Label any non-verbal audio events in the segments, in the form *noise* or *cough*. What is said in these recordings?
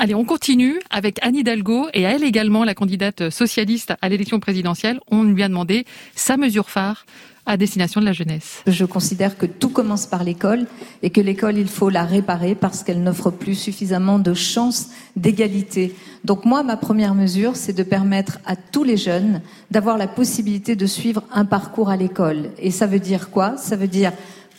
Allez, on continue avec Anne Hidalgo et elle également, la candidate socialiste à l'élection présidentielle. On lui a demandé sa mesure phare à destination de la jeunesse. Je considère que tout commence par l'école et que l'école, il faut la réparer parce qu'elle n'offre plus suffisamment de chances d'égalité. Donc moi, ma première mesure, c'est de permettre à tous les jeunes d'avoir la possibilité de suivre un parcours à l'école. Et ça veut dire quoi? Ça veut dire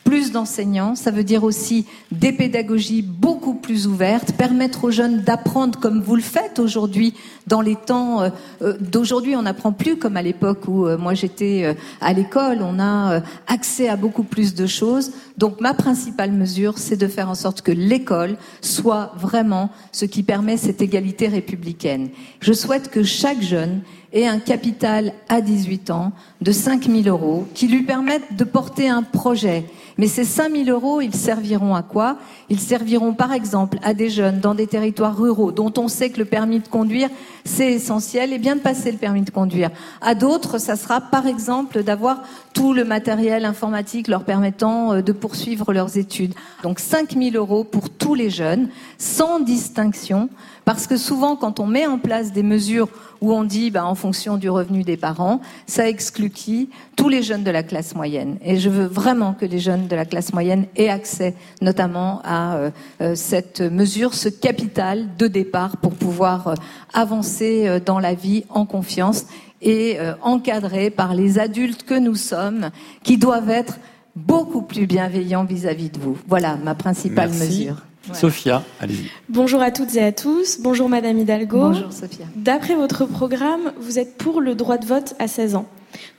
plus d'enseignants, ça veut dire aussi des pédagogies beaucoup plus ouvertes, permettre aux jeunes d'apprendre comme vous le faites aujourd'hui dans les temps euh, euh, d'aujourd'hui. On n'apprend plus comme à l'époque où euh, moi j'étais à l'école. On a accès à beaucoup plus de choses. Donc ma principale mesure, c'est de faire en sorte que l'école soit vraiment ce qui permet cette égalité républicaine. Je souhaite que chaque jeune ait un capital à 18 ans de 5 000 euros qui lui permettent de porter un projet mais ces 5 000 euros, ils serviront à quoi? Ils serviront par exemple à des jeunes dans des territoires ruraux dont on sait que le permis de conduire, c'est essentiel, et bien de passer le permis de conduire. À d'autres, ça sera par exemple d'avoir tout le matériel informatique leur permettant euh, de poursuivre leurs études. Donc 5 000 euros pour tous les jeunes, sans distinction, parce que souvent quand on met en place des mesures où on dit, bah, en fonction du revenu des parents, ça exclut qui Tous les jeunes de la classe moyenne. Et je veux vraiment que les jeunes de la classe moyenne aient accès, notamment à euh, euh, cette mesure, ce capital de départ pour pouvoir euh, avancer dans la vie en confiance et encadré par les adultes que nous sommes, qui doivent être beaucoup plus bienveillants vis-à-vis de vous. Voilà ma principale mesure. Sophia, allez-y. Bonjour à toutes et à tous. Bonjour Madame Hidalgo. Bonjour Sophia. D'après votre programme, vous êtes pour le droit de vote à 16 ans.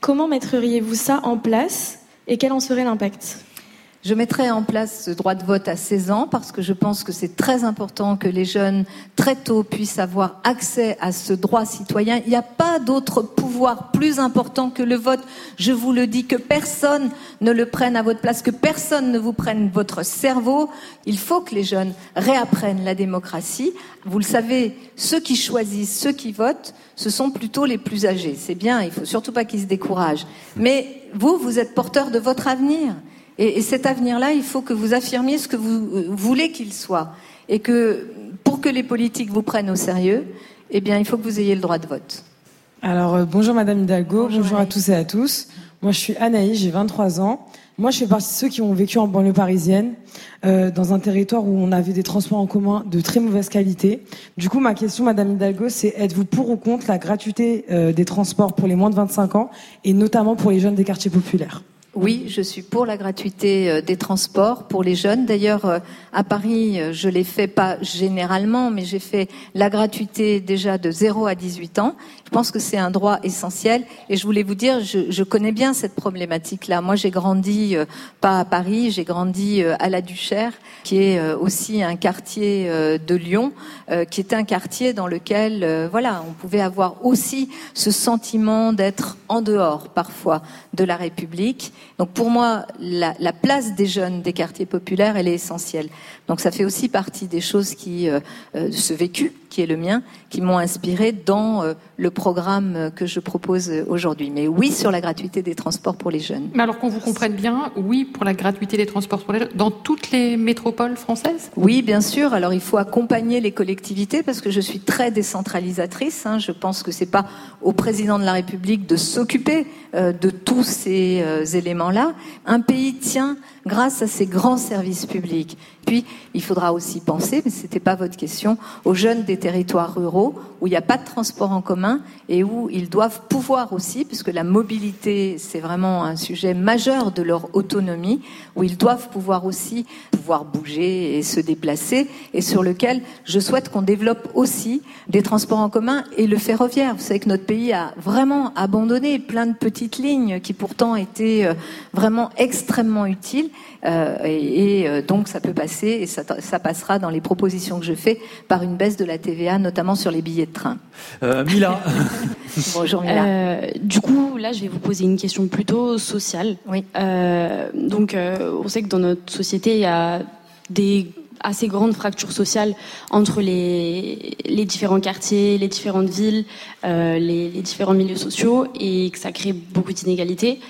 Comment mettriez-vous ça en place et quel en serait l'impact? Je mettrai en place ce droit de vote à 16 ans parce que je pense que c'est très important que les jeunes très tôt puissent avoir accès à ce droit citoyen. Il n'y a pas d'autre pouvoir plus important que le vote. Je vous le dis, que personne ne le prenne à votre place, que personne ne vous prenne votre cerveau. Il faut que les jeunes réapprennent la démocratie. Vous le savez, ceux qui choisissent, ceux qui votent, ce sont plutôt les plus âgés. C'est bien, il faut surtout pas qu'ils se découragent. Mais vous, vous êtes porteur de votre avenir. Et, cet avenir-là, il faut que vous affirmiez ce que vous euh, voulez qu'il soit. Et que pour que les politiques vous prennent au sérieux, eh bien, il faut que vous ayez le droit de vote. Alors, euh, bonjour Madame Hidalgo, bonjour, à tous et à tous. Moi, je suis Anaïs, j'ai 23 ans. Moi, je fais partie de ceux qui ont vécu en banlieue parisienne, euh, dans un territoire où on avait des transports en commun de très mauvaise qualité. Du coup, ma question, Madame Hidalgo, c'est êtes-vous pour ou contre la gratuité des transports pour les moins de 25 ans, et notamment pour les jeunes des quartiers populaires? Oui, je suis pour la gratuité euh, des transports pour les jeunes. D'ailleurs, euh, à Paris, euh, je l'ai fait pas généralement, mais j'ai fait la gratuité déjà de 0 à 18 ans. Je pense que c'est un droit essentiel. Et je voulais vous dire, je, je connais bien cette problématique-là. Moi, j'ai grandi pas à Paris, j'ai grandi à la Duchère, qui est aussi un quartier de Lyon, qui est un quartier dans lequel, voilà, on pouvait avoir aussi ce sentiment d'être en dehors parfois de la République donc pour moi, la, place des jeunes des quartiers populaires, elle est essentielle. Donc ça fait aussi partie des choses qui, euh, euh, ce vécu qui est le mien, qui m'ont inspiré dans euh, le programme que je propose aujourd'hui. Mais oui, sur la gratuité des transports pour les jeunes. Mais alors qu'on vous comprenne bien, oui pour la gratuité des transports pour les jeunes, dans toutes les métropoles françaises? Oui, bien sûr. Alors il faut accompagner les collectivités parce que je suis très décentralisatrice. Hein. Je pense que c'est pas au président de la République de s'occuper de tous ces éléments-là. Un pays tient grâce à ces grands services publics. Puis, il faudra aussi penser, mais ce n'était pas votre question, aux jeunes des territoires ruraux où il n'y a pas de transport en commun et où ils doivent pouvoir aussi, puisque la mobilité, c'est vraiment un sujet majeur de leur autonomie, où ils doivent pouvoir aussi pouvoir bouger et se déplacer, et sur lequel je souhaite qu'on développe aussi des transports en commun et le ferroviaire. Vous savez que notre pays a vraiment abandonné plein de petites lignes qui pourtant étaient euh, vraiment extrêmement utiles. Euh, et, euh, donc ça peut passer et ça, passera dans les propositions que je fais par une baisse de la TVA, notamment sur les billets de train. Euh, Mila. *laughs* Bonjour Mila. du coup, là, je vais vous poser une question plutôt sociale. Oui. donc, on sait que dans notre société, il y a des assez grandes fractures sociales entre les, les différents quartiers, les différentes villes, les, les, différents milieux sociaux, et que ça crée beaucoup d'inégalités.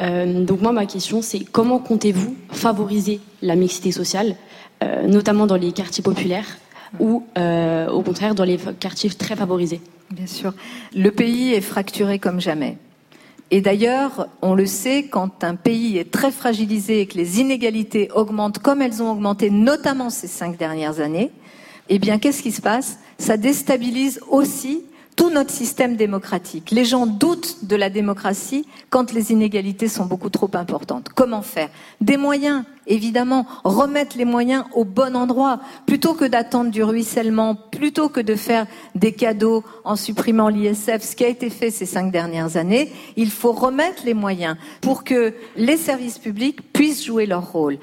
Euh, donc moi, ma question, c'est comment comptez-vous favoriser la mixité sociale, euh, notamment dans les quartiers populaires, ou euh, au contraire dans les quartiers très favorisés Bien sûr. Le pays est fracturé comme jamais. Et d'ailleurs, on le sait, quand un pays est très fragilisé et que les inégalités augmentent comme elles ont augmenté, notamment ces cinq dernières années, eh bien, qu'est-ce qui se passe? Ça déstabilise aussi tout notre système démocratique. Les gens doutent de la démocratie quand les inégalités sont beaucoup trop importantes. Comment faire? Des moyens, évidemment, remettre les moyens au bon endroit, plutôt que d'attendre du ruissellement, plutôt que de faire des cadeaux en supprimant l'ISF, ce qui a été fait ces cinq dernières années, il faut remettre les moyens pour que les services publics puissent jouer leur rôle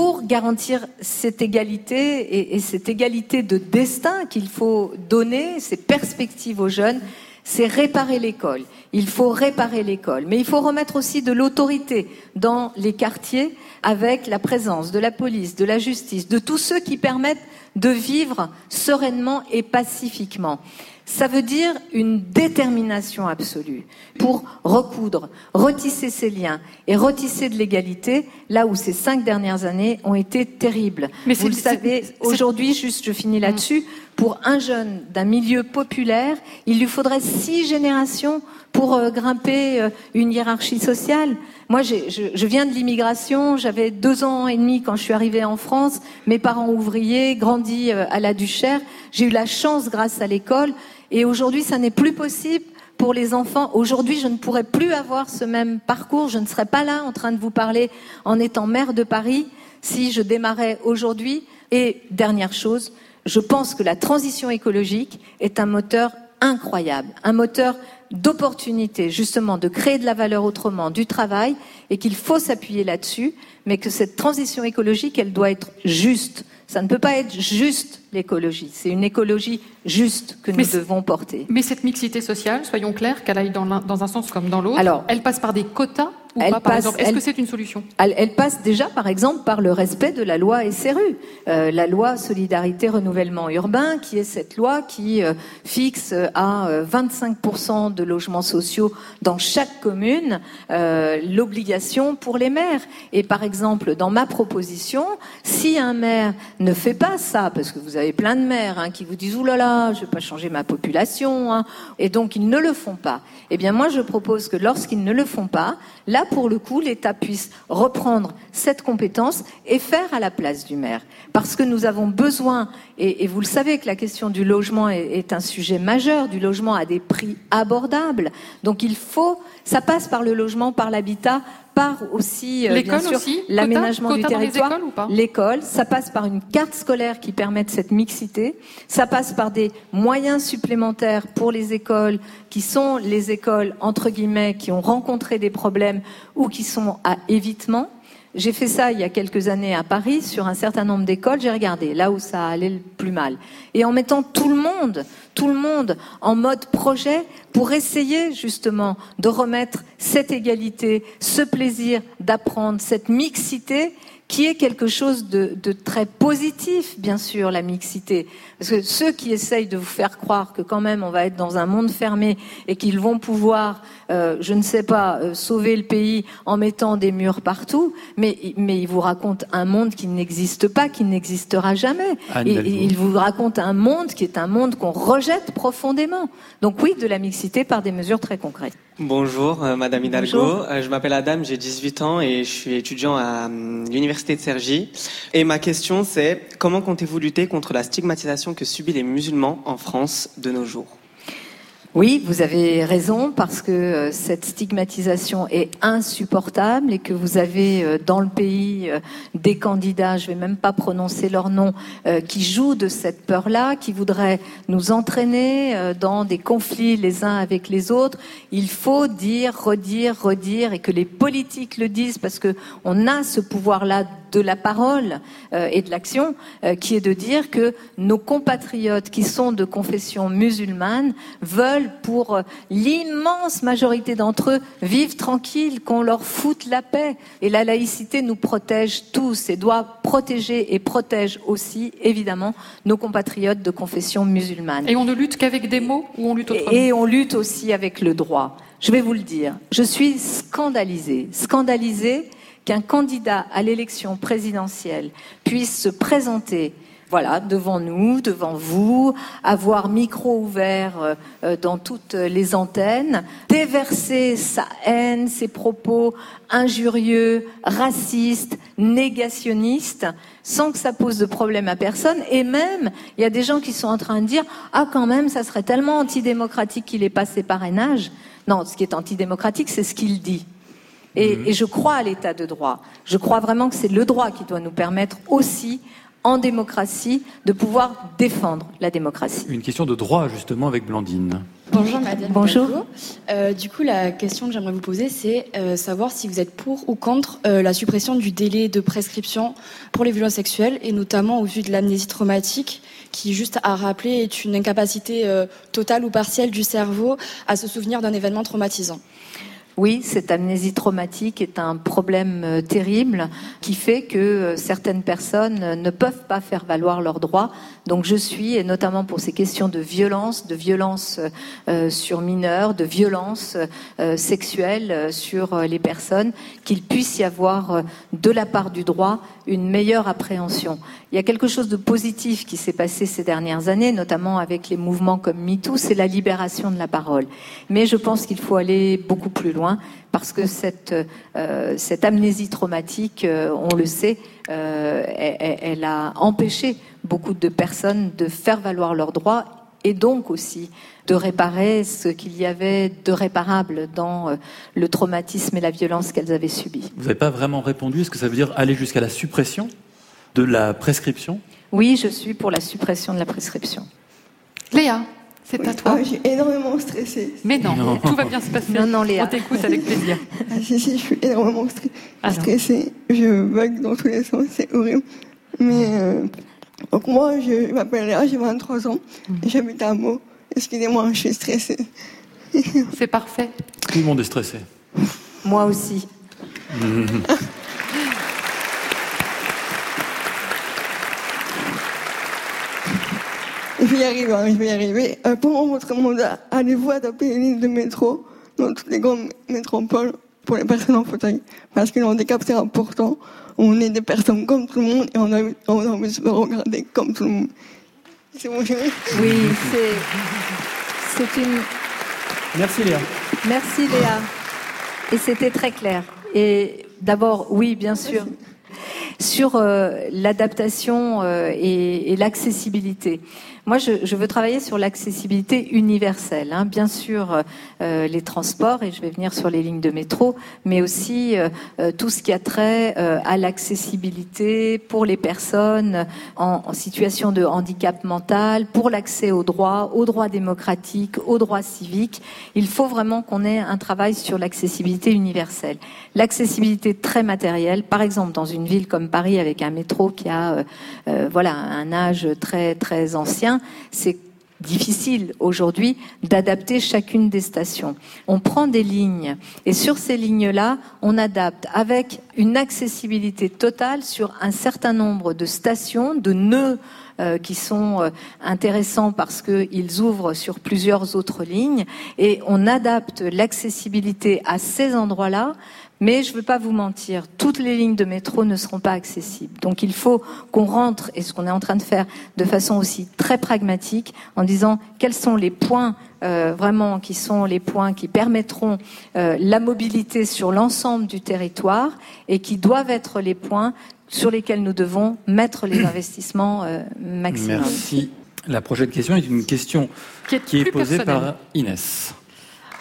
pour garantir cette égalité et, cette égalité de destin qu'il faut donner, ces perspectives aux jeunes, c'est réparer l'école. Il faut réparer l'école. Mais il faut remettre aussi de l'autorité dans les quartiers avec la présence de la police, de la justice, de tous ceux qui permettent de vivre sereinement et pacifiquement. Ça veut dire une détermination absolue pour recoudre, retisser ces liens et retisser de l'égalité là où ces cinq dernières années ont été terribles. Mais Vous le savez, aujourd'hui, juste je finis là-dessus, pour un jeune d'un milieu populaire, il lui faudrait six générations pour euh, grimper euh, une hiérarchie sociale. Moi, je, je, viens de l'immigration, j'avais deux ans et demi quand je suis arrivée en France, mes parents ouvriers, grandis euh, à la Duchère, j'ai eu la chance grâce à l'école et aujourd'hui, ça n'est plus possible pour les enfants. Aujourd'hui, je ne pourrais plus avoir ce même parcours. Je ne serais pas là en train de vous parler en étant maire de Paris si je démarrais aujourd'hui. Et dernière chose, je pense que la transition écologique est un moteur incroyable, un moteur d'opportunité, justement, de créer de la valeur autrement, du travail, et qu'il faut s'appuyer là-dessus, mais que cette transition écologique, elle doit être juste. Ça ne peut pas être juste l'écologie. C'est une écologie juste que nous devons porter. Mais cette mixité sociale, soyons clairs, qu'elle aille dans, dans, un sens comme dans l'autre, elle passe par des quotas est-ce que c'est une solution elle, passe déjà, par exemple, par le respect de la loi SRU, euh, la loi Solidarité Renouvellement Urbain, qui est cette loi qui euh, fixe à 25% euh, de logements sociaux dans chaque commune l'obligation pour les maires. Et par exemple, dans ma proposition, si un maire ne fait pas ça, parce que vous avez plein de maires hein, qui vous disent oulala, là là, je vais pas changer ma population, hein, et donc ils ne le font pas. Eh bien, moi, je propose que lorsqu'ils ne le font pas, là, pour le coup, l'État puisse reprendre cette compétence et faire à la place du maire. Parce que nous avons besoin, et, vous le savez que la question du logement est, un sujet majeur, du logement à des prix abordables. Donc il faut, ça passe par le logement, par l'habitat, par aussi, euh, bien sûr, l'aménagement du territoire. L'école, ça passe par une carte scolaire qui permette cette mixité. Ça passe par des moyens supplémentaires pour les écoles qui sont les écoles, entre guillemets, qui ont rencontré des problèmes ou qui sont à évitement. J'ai fait ça il y a quelques années à Paris sur un certain nombre d'écoles. J'ai regardé là où ça allait le plus mal. Et en mettant tout le monde, tout le monde en mode projet pour essayer justement de remettre cette égalité, ce plaisir d'apprendre, cette mixité qui est quelque chose de, de, très positif, bien sûr, la mixité. Parce que ceux qui essayent de vous faire croire que quand même on va être dans un monde fermé et qu'ils vont pouvoir, euh, je ne sais pas, euh, sauver le pays en mettant des murs partout, mais, mais ils vous racontent un monde qui n'existe pas, qui n'existera jamais. et, ils vous racontent un monde qui est un monde qu'on rejette profondément. Donc oui, de la mixité par des mesures très concrètes. Bonjour, euh, Madame Hidalgo. Euh, je m'appelle Adam, j'ai 18 ans et je suis étudiant à euh, l'Université de Cergy. Et ma question, c'est comment comptez-vous lutter contre la stigmatisation que subissent les musulmans en France de nos jours oui, vous avez raison parce que euh, cette stigmatisation est insupportable et que vous avez euh, dans le pays euh, des candidats, je vais même pas prononcer leur nom, qui jouent de cette peur-là, qui voudraient nous entraîner dans des conflits les uns avec les autres. Il faut dire, redire, redire et que les politiques le disent parce que on a ce pouvoir-là de la parole euh, et de l'action, euh, qui est de dire que nos compatriotes qui sont de confession musulmane veulent, pour euh, l'immense majorité d'entre eux, vivre tranquille, qu'on leur foute la paix. Et la laïcité nous protège tous et doit protéger et protège aussi, évidemment, nos compatriotes de confession musulmane. Et on ne lutte qu'avec des mots ou on lutte autrement? Et on lutte aussi avec le droit. Je vais vous le dire. Je suis scandalisée, scandalisée qu'un candidat à l'élection présidentielle puisse se présenter voilà, devant nous, devant vous, avoir micro ouvert euh, euh, dans toutes les antennes, déverser sa haine, ses propos injurieux, racistes, négationnistes, sans que ça pose de problème à personne. Et même, il y a des gens qui sont en train de dire, ah quand même, ça serait tellement antidémocratique qu'il ait pas ses parrainages. Non, ce qui est antidémocratique, c'est ce qu'il dit. Et, et, je crois à l'état de droit. Je crois vraiment que c'est le droit qui doit nous permettre aussi en démocratie, de pouvoir défendre la démocratie. Une question de droit, justement, avec Blandine. Bonjour Madame. Bonjour. Euh, du coup, la question que j'aimerais vous poser, c'est euh, savoir si vous êtes pour ou contre euh, la suppression du délai de prescription pour les violences sexuelles, et notamment au vu de l'amnésie traumatique, qui, juste à rappeler, est une incapacité euh, totale ou partielle du cerveau à se souvenir d'un événement traumatisant. Oui, cette amnésie traumatique est un problème euh, terrible qui fait que euh, certaines personnes ne peuvent pas faire valoir leurs droits. Donc je suis, et notamment pour ces questions de violence, de violence euh, sur mineurs, de violence sexuelle sur les personnes, qu'il puisse y avoir de la part du droit une meilleure appréhension. Il y a quelque chose de positif qui s'est passé ces dernières années, notamment avec les mouvements comme MeToo, c'est la libération de la parole. Mais je pense qu'il faut aller beaucoup plus loin parce que cette, euh, cette amnésie traumatique, euh, on le sait, euh, elle, elle, a empêché beaucoup de personnes de faire valoir leurs droits et donc aussi de réparer ce qu'il y avait de réparable dans le traumatisme et la violence qu'elles avaient subi. Vous n'avez pas vraiment répondu. Est-ce que ça veut dire aller jusqu'à la suppression de la prescription? Oui, je suis pour la suppression de la prescription. Léa c'est oui. à toi. Ah, J'ai énormément stressé. Mais non, non, tout va bien se passer. Non, non, Léa. On t'écoute avec plaisir. *laughs* Ah, si, si, je suis énormément stressée. Ah, stressée. Je bug dans tous les sens, c'est horrible. Mais euh, donc moi, je m'appelle Léa, j'ai 23 ans. Mmh. J'habite à Meaux. Excusez-moi, je suis stressée. C'est parfait. Tout le monde est stressé. Moi aussi. Mmh. *laughs* Je vais y arriver, hein, je vais y arriver. Euh, pendant votre mandat, allez-vous adapter les lignes de métro dans toutes les grandes métropoles pour les personnes en fauteuil Parce que le handicap, c'est important. On est des personnes comme tout le monde et on a, on a envie de se regarder comme tout le monde. C'est bon. Oui, c'est, c'est une... Merci Léa. Merci Léa. Et c'était très clair. Et d'abord, oui, bien sûr. Merci sur euh, l'adaptation euh, et, et l'accessibilité. Moi, je, je, veux travailler sur l'accessibilité universelle. Hein. Bien sûr, euh, les transports, et je vais venir sur les lignes de métro, mais aussi euh, tout ce qui a trait euh, à l'accessibilité pour les personnes en, en, situation de handicap mental, pour l'accès aux droits, aux droits démocratiques, aux droits civiques. Il faut vraiment qu'on ait un travail sur l'accessibilité universelle. L'accessibilité très matérielle, par exemple dans une ville comme Paris avec un métro qui a voilà un âge très très ancien c'est difficile aujourd'hui d'adapter chacune des stations. On prend des lignes et sur ces lignes-là, on adapte avec une accessibilité totale sur un certain nombre de stations, de nœuds euh, qui sont euh, intéressants parce qu'ils ouvrent sur plusieurs autres lignes et on adapte l'accessibilité à ces endroits-là mais je ne veux pas vous mentir, toutes les lignes de métro ne seront pas accessibles. Donc il faut qu'on rentre, et ce qu'on est en train de faire de façon aussi très pragmatique, en disant quels sont les points euh, vraiment qui sont les points qui permettront euh, la mobilité sur l'ensemble du territoire et qui doivent être les points sur lesquels nous devons mettre les *coughs* investissements euh, maximum. Merci. La prochaine question est une question qui est, qui est posée par Inès.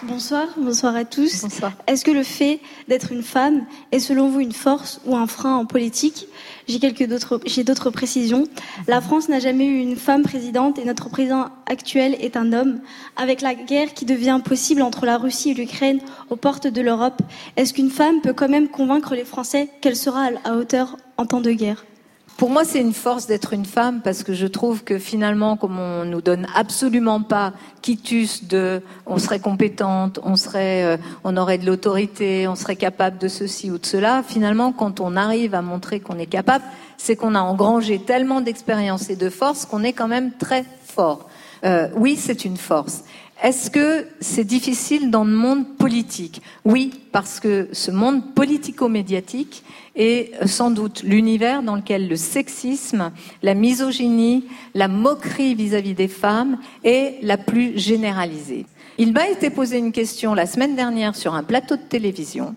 Bonsoir, bonsoir à tous. Bonsoir. Est-ce que le fait d'être une femme est selon vous une force ou un frein en politique J'ai quelques d'autres, j'ai d'autres précisions. La France n'a jamais eu une femme présidente et notre président actuel est un homme. Avec la guerre qui devient possible entre la Russie et l'Ukraine aux portes de l'Europe, est-ce qu'une femme peut quand même convaincre les Français qu'elle sera à hauteur en temps de guerre pour moi, c'est une force d'être une femme parce que je trouve que finalement, comme on nous donne absolument pas quitus de, on serait compétente, on serait, euh, on aurait de l'autorité, on serait capable de ceci ou de cela. Finalement, quand on arrive à montrer qu'on est capable, c'est qu'on a engrangé tellement d'expérience et de force qu'on est quand même très fort. Euh, oui, c'est une force. Est-ce que c'est difficile dans le monde politique Oui, parce que ce monde politico-médiatique est sans doute l'univers dans lequel le sexisme, la misogynie, la moquerie vis-à-vis des femmes est la plus généralisée. Il m'a été posé une question la semaine dernière sur un plateau de télévision.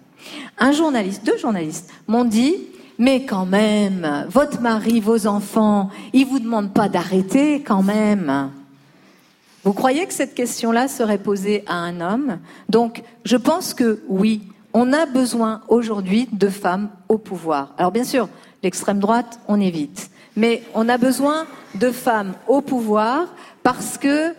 Un journaliste, deux journalistes m'ont dit mais quand même, votre mari, vos enfants, ils vous demandent pas d'arrêter quand même. Vous croyez que cette question-là serait posée à un homme? Donc, je pense que oui, on a besoin aujourd'hui de femmes au pouvoir. Alors bien sûr, l'extrême droite, on évite. Mais on a besoin de femmes au pouvoir parce que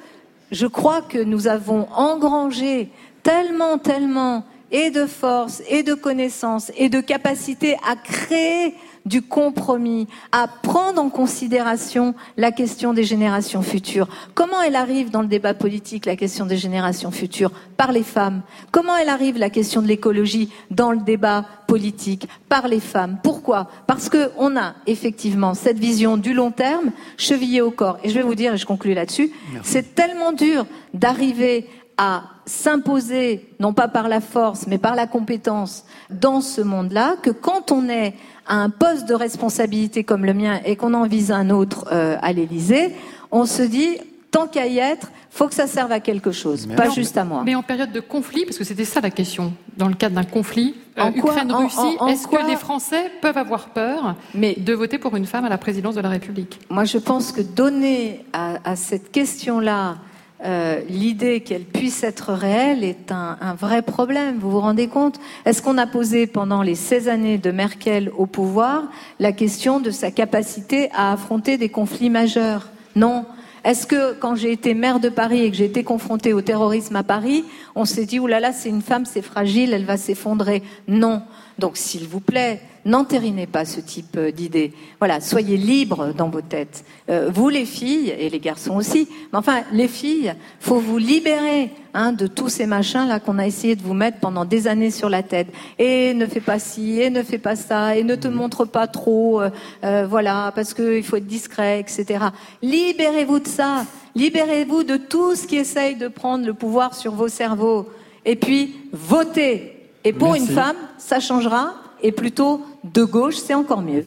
je crois que nous avons engrangé tellement, tellement et de force et de connaissances et de capacité à créer du compromis, à prendre en considération la question des générations futures. Comment elle arrive dans le débat politique, la question des générations futures Par les femmes? Comment elle arrive, la question de l'écologie, dans le débat politique Par les femmes? Pourquoi? Parce qu'on a effectivement cette vision du long terme chevillée au corps. Et je vais vous dire, et je conclue là-dessus, c'est tellement dur d'arriver à s'imposer, non pas par la force, mais par la compétence dans ce monde-là, que quand on est à un poste de responsabilité comme le mien et qu'on en vise un autre euh, à l'Élysée, on se dit, tant qu'à y être, faut que ça serve à quelque chose, pas juste à moi. Mais en période de conflit, parce que c'était ça la question, dans le cadre d'un conflit, euh, Ukraine-Russie, est-ce que les Français peuvent avoir peur de voter pour une femme à la présidence de la République? Moi, je pense que donner à cette question-là euh, l'idée qu'elle puisse être réelle est un, un, vrai problème. Vous vous rendez compte? Est-ce qu'on a posé pendant les 16 années de Merkel au pouvoir la question de sa capacité à affronter des conflits majeurs? Non. Est-ce que quand j'ai été maire de Paris et que j'ai été confrontée au terrorisme à Paris, on s'est dit, oulala, c'est une femme, c'est fragile, elle va s'effondrer? Non. Donc, s'il vous plaît, n'entérinez pas ce type euh, d'idées. Voilà, soyez libres dans vos têtes. Euh, vous, les filles, et les garçons aussi, mais enfin, les filles, faut vous libérer hein, de tous ces machins-là qu'on a essayé de vous mettre pendant des années sur la tête. Et ne fais pas ci, et ne fais pas ça, et ne te montre pas trop, euh, voilà, parce qu'il faut être discret, etc. Libérez-vous de ça. Libérez-vous de tout ce qui essaye de prendre le pouvoir sur vos cerveaux. Et puis, votez. Et pour une femme, ça changera. Et plutôt de gauche, c'est encore mieux.